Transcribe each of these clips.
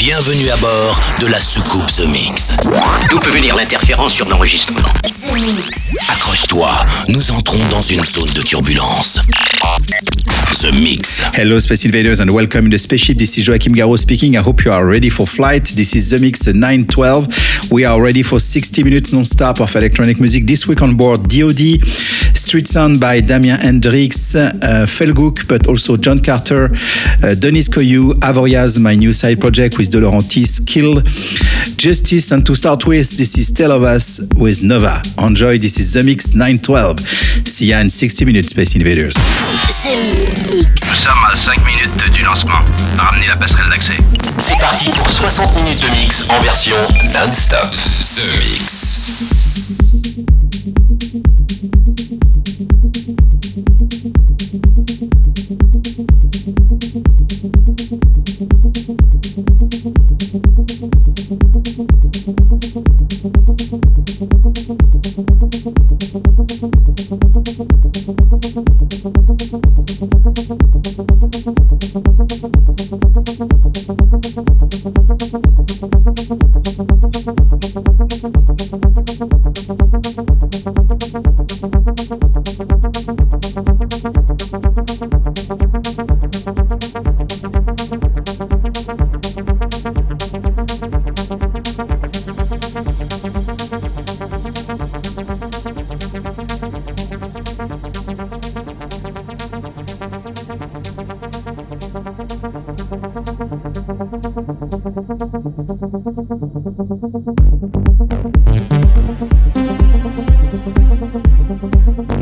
Bienvenue à bord de la soucoupe The Mix. D'où peut venir l'interférence sur l'enregistrement Accroche-toi, nous entrons dans une zone de turbulence. The Mix. Hello, Space Invaders, and welcome in the spaceship. This is Joachim Garraud speaking. I hope you are ready for flight. This is The Mix 912. We are ready for 60 minutes non-stop of electronic music. This week on board DOD, Street Sound by Damien Hendrix, uh, Felguk, but also John Carter, uh, Denis Koyu, Avoriaz, my new side project with De Laurentiis, Kill, Justice, and to start with, this is Tell of Us with Nova. Enjoy, this is The Mix 912. See ya in 60 minutes, Space Invaders. Nous sommes à 5 minutes du lancement. Ramenez la passerelle d'accès. C'est parti pour 60 minutes de mix en version non-stop. The Mix. ありがとうございました。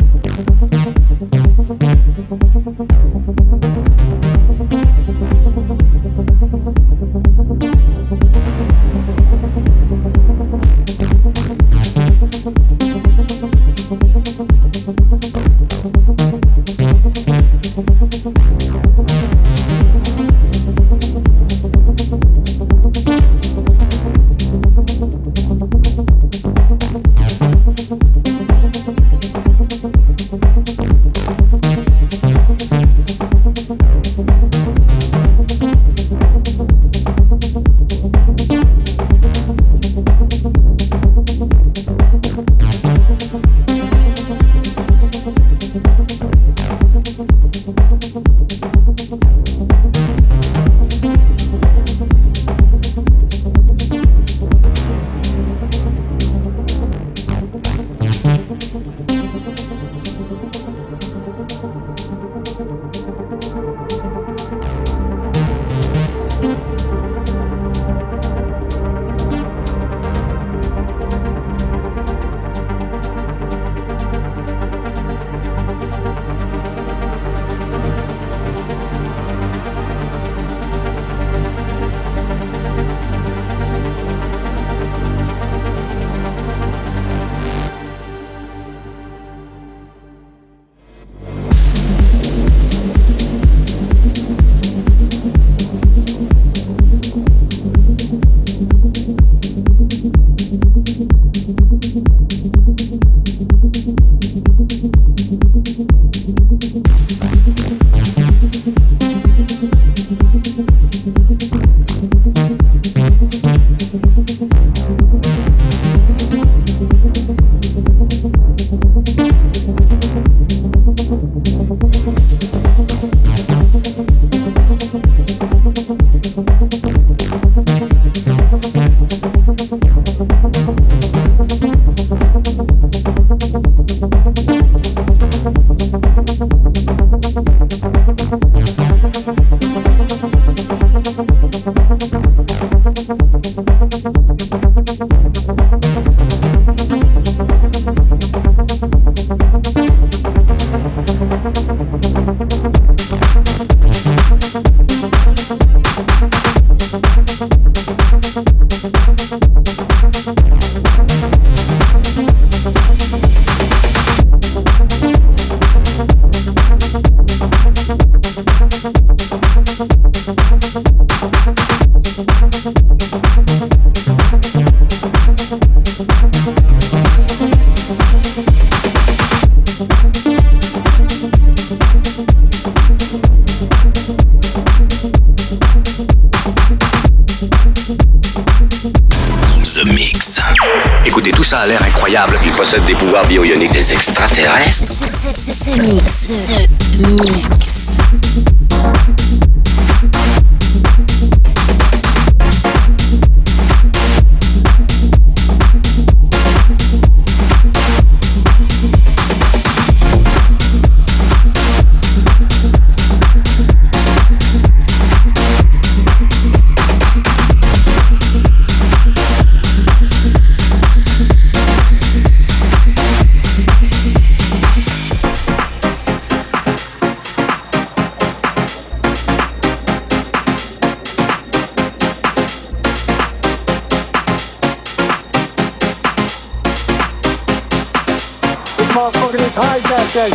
I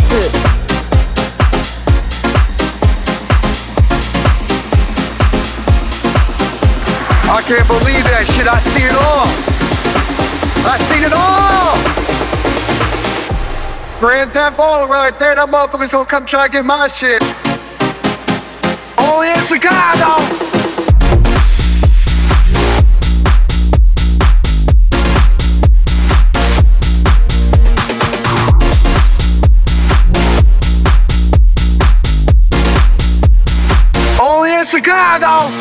can't believe that shit. I see it all. I seen it all. Grand Theft Auto right there. That motherfucker's gonna come try and get my shit. Only in Chicago. Chicago.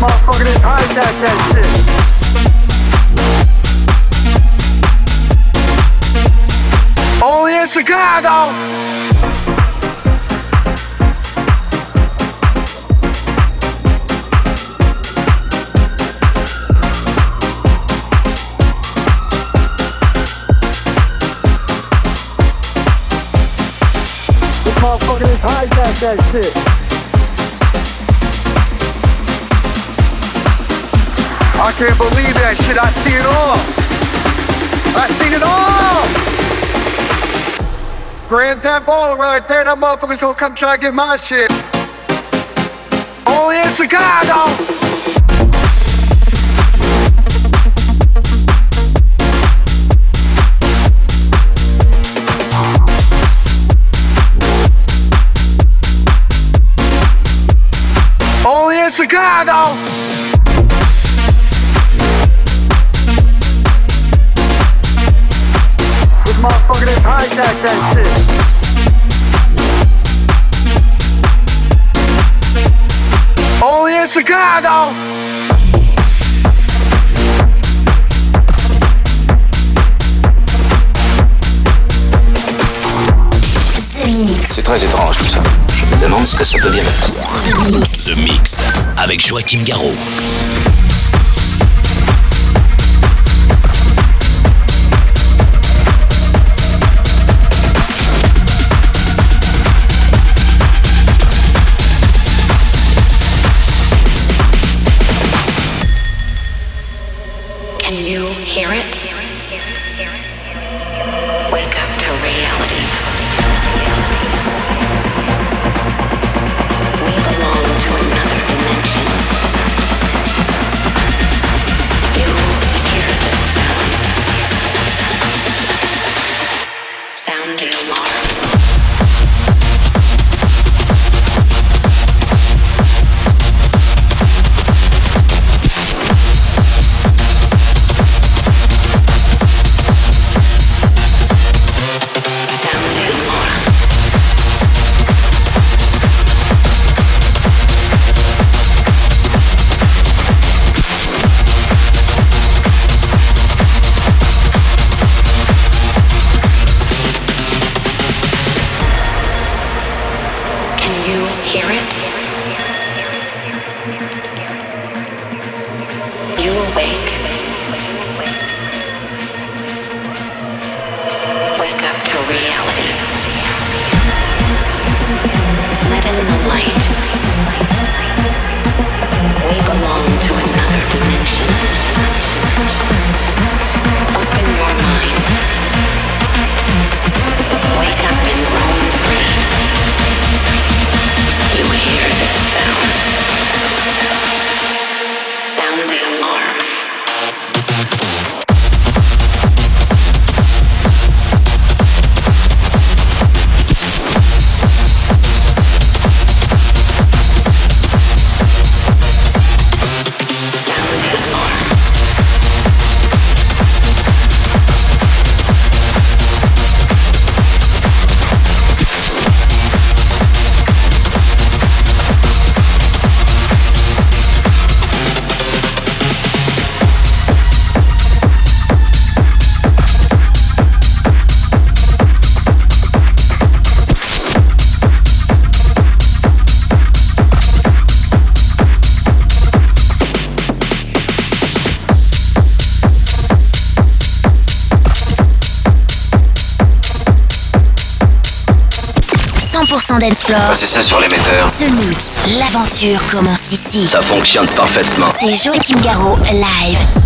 Motherfucker hijack that shit. Only in Chicago. That shit. I can't believe that shit. I see it all. I seen it all. Grand Theft Auto right there. That motherfucker's gonna come try to get my shit. Only in Chicago. In Chicago. This motherfucker didn't hijack that shit. Only in Chicago. C'est très étrange tout ça. Je me demande ce que ça peut bien être. The Mix avec Joachim Garraud. awake. 100% dance floor. C'est ça sur l'émetteur. The Mix, l'aventure commence ici. Ça fonctionne parfaitement. C'est Joachim Garraud, live.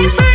looking for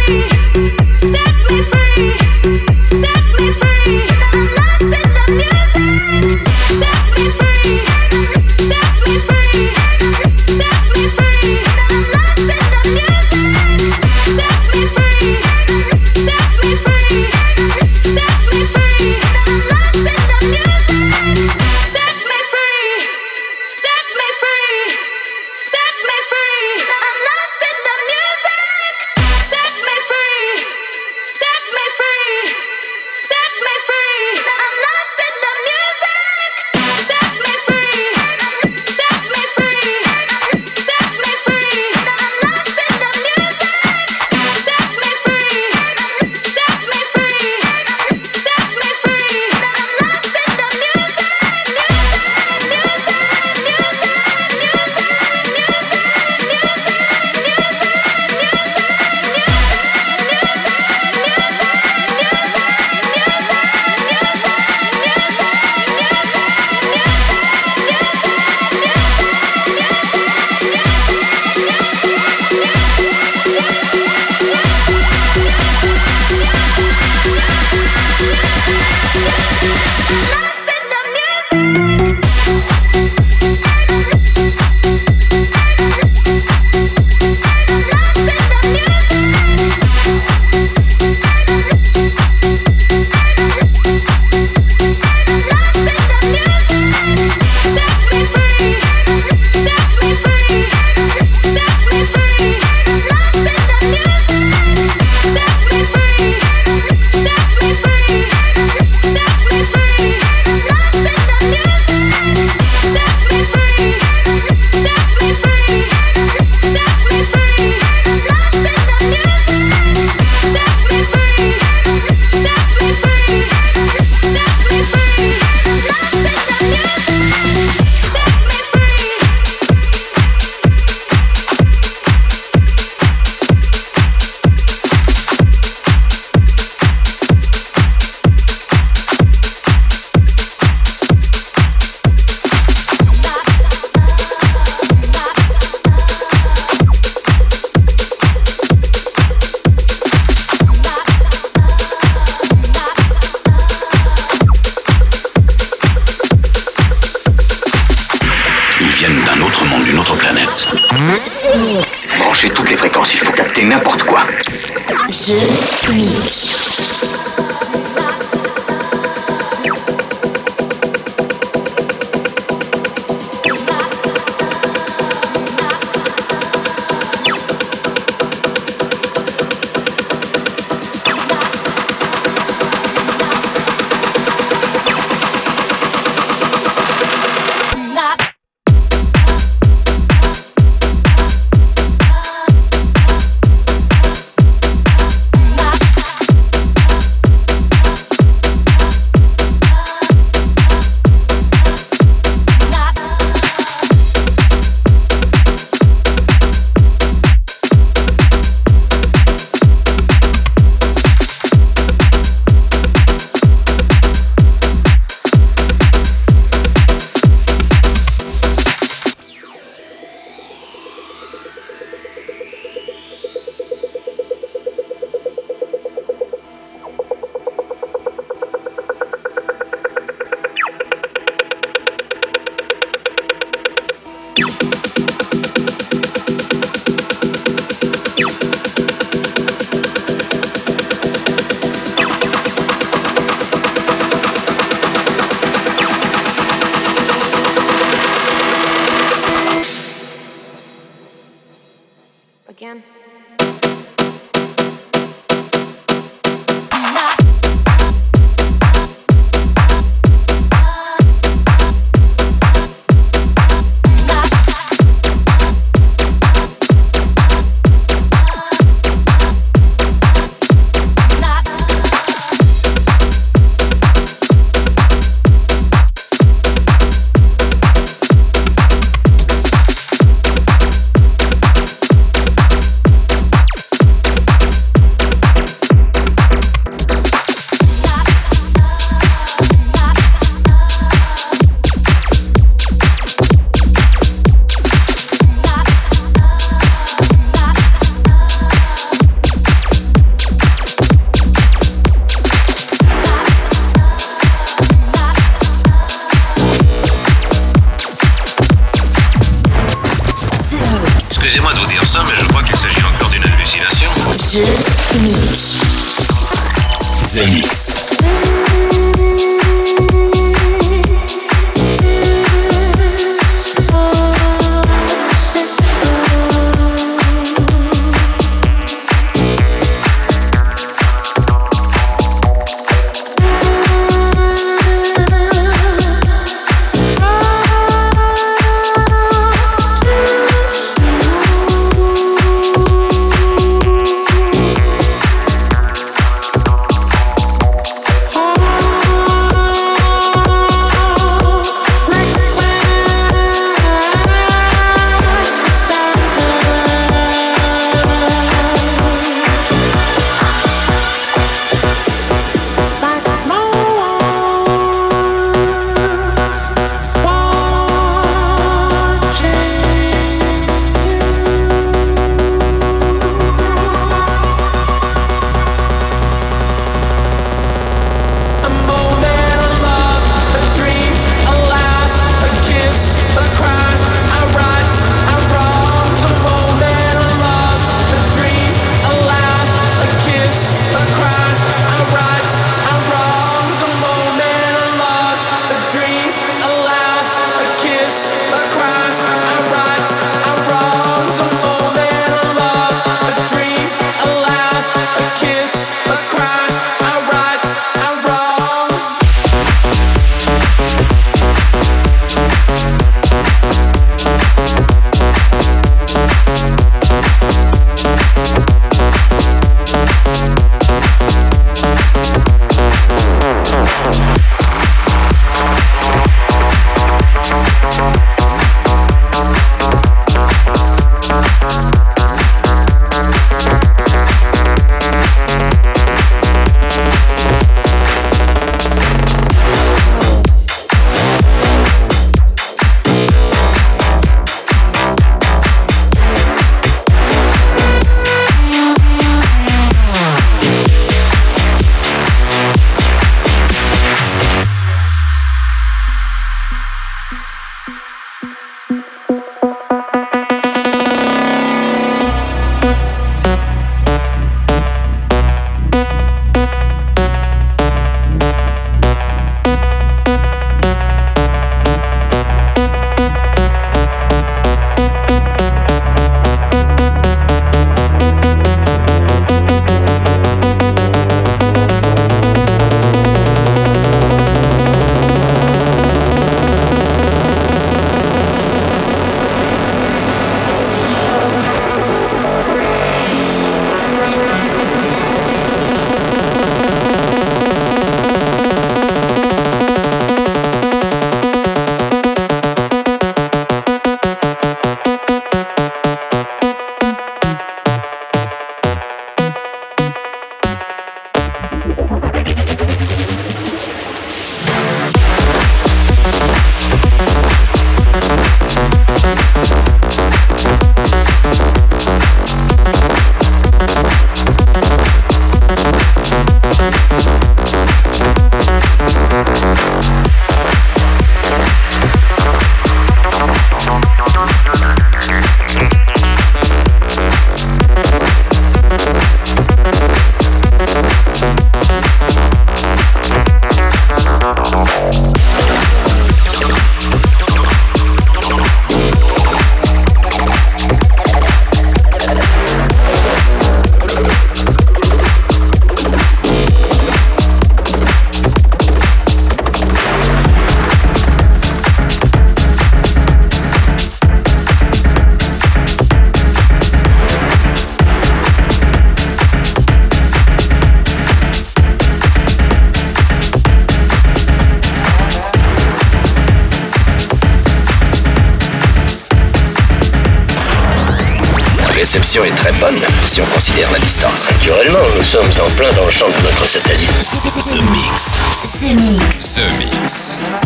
est très bonne si on considère la distance. Naturellement, nous sommes en plein dans le champ de notre satellite. The Mix. The Mix. The Mix.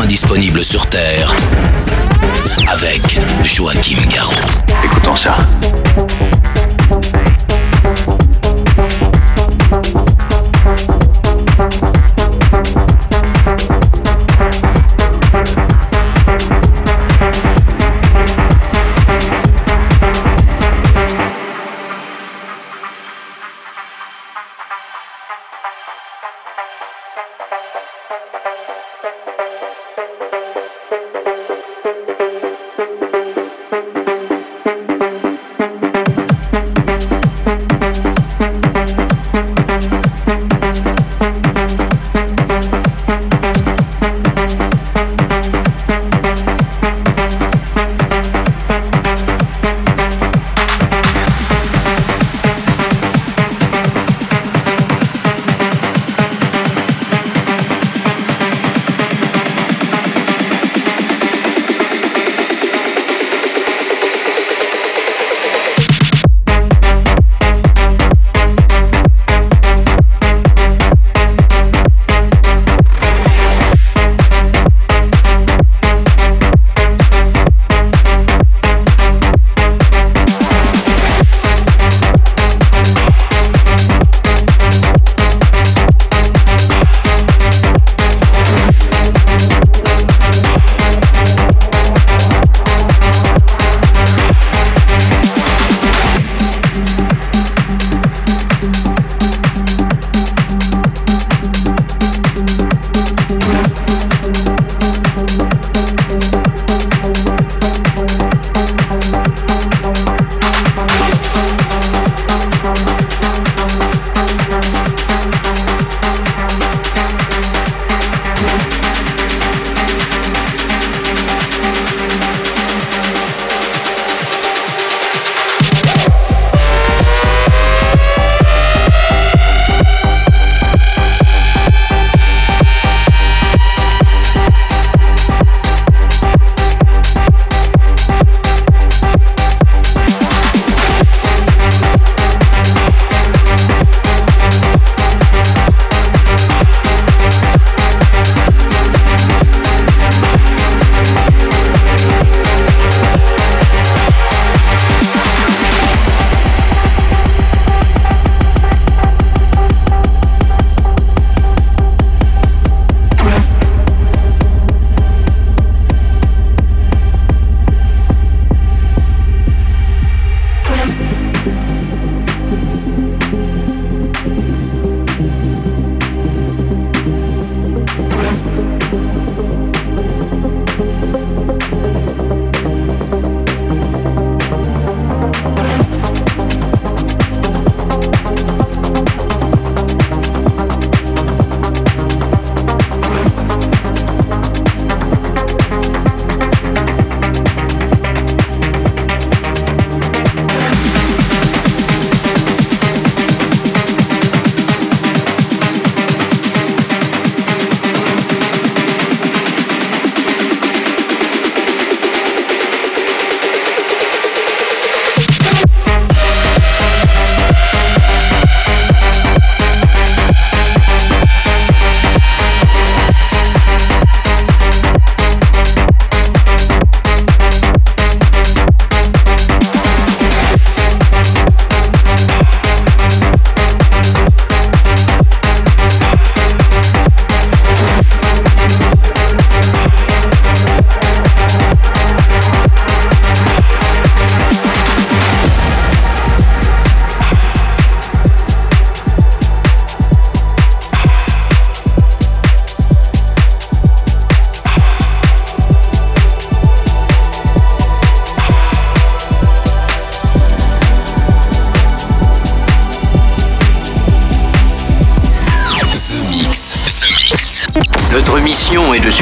Disponible sur Terre avec Joachim Garraud. Écoutons ça.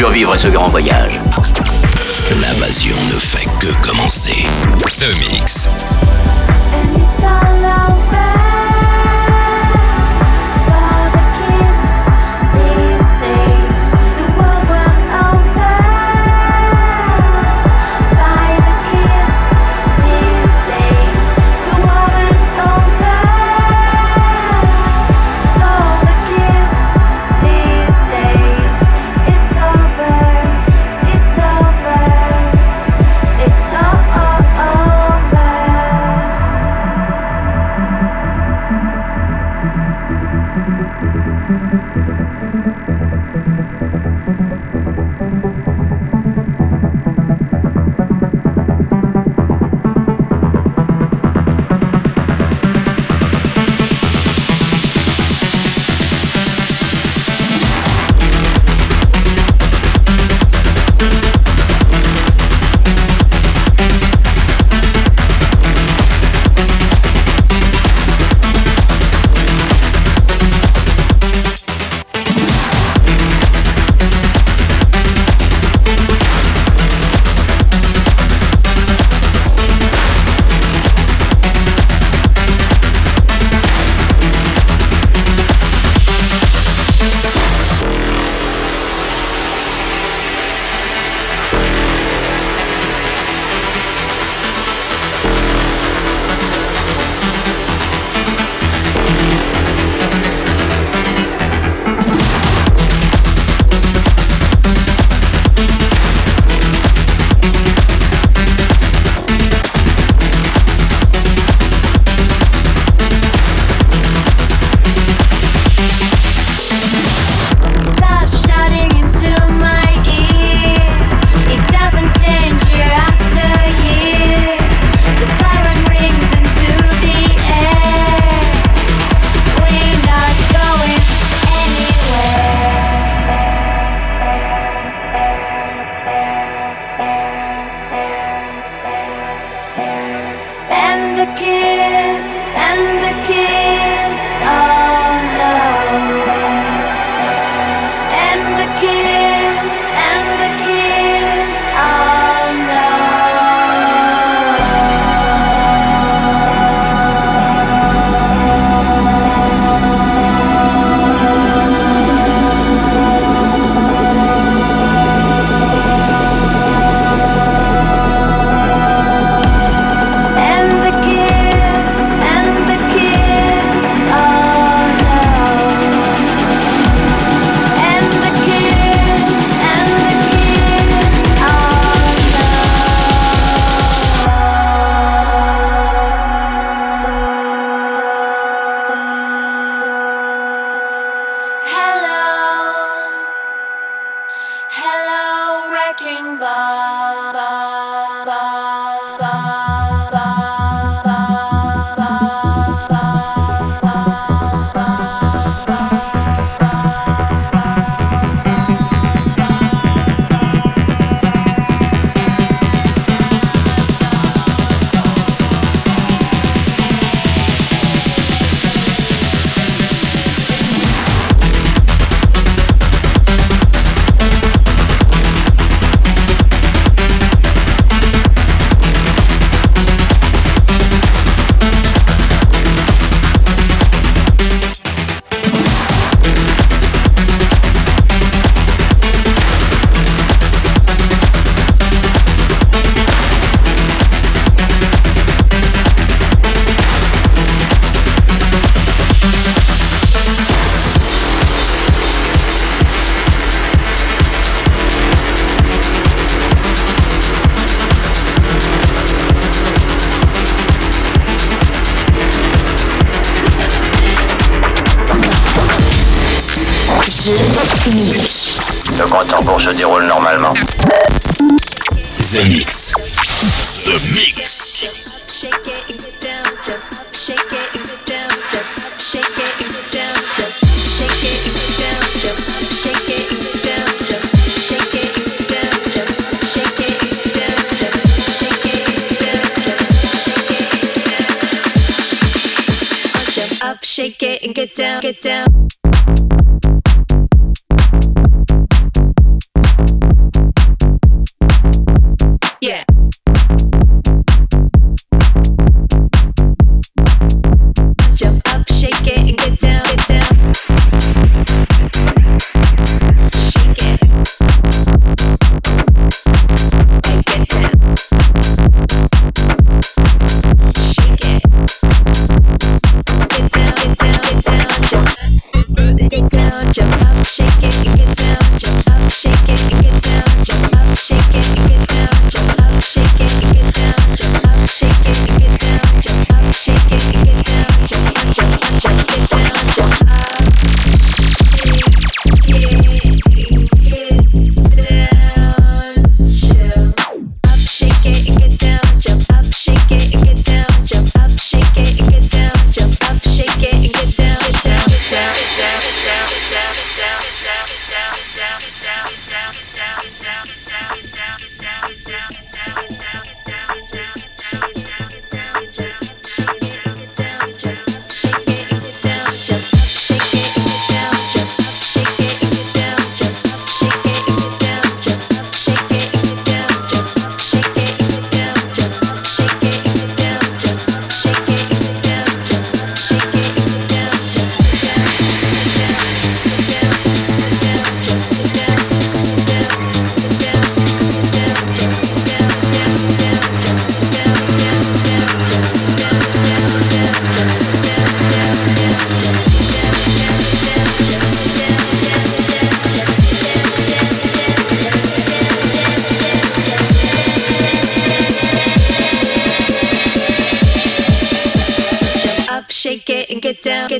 Survivre à ce grand voyage. Le compte pour se déroule normalement? The Mix. The Mix. Up, shake it and get down, get down. Get down, get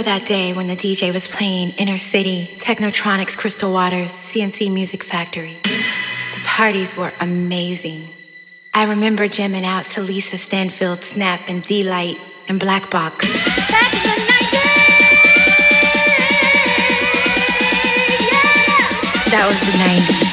Remember that day when the DJ was playing Inner City, Technotronics, Crystal Waters, CNC Music Factory. The parties were amazing. I remember jamming out to Lisa Stanfield, Snap, and D-Light, and Black Box. Back in the 90s! Yeah! That was the 90s.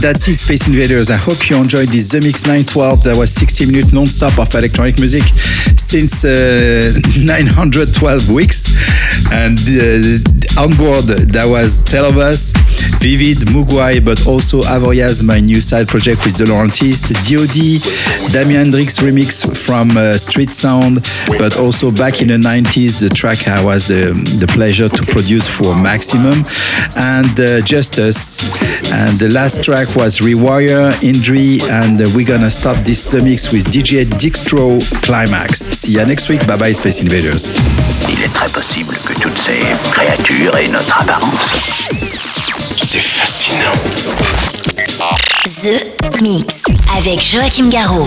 That's it, Space Invaders. I hope you enjoyed this The Mix 912. That was 60 minutes non-stop of electronic music since uh, 912 weeks. And uh, on board, that was Tell of Us, Vivid, Mugwai, but also Avoriaz, my new side project with the Laurentist, DOD, Damien Hendrix remix from uh, Street Sound, but also back in the 90s, the track I was the, the pleasure to produce for Maximum, and uh, Justice. And the last track was Rewire, Injury, and we're gonna stop this mix with DJ Dixtro Climax. See you next week. Bye bye, Space Invaders. Il est très possible que toutes ces créatures aient notre apparence. C'est fascinant. The Mix avec Joachim Garraud.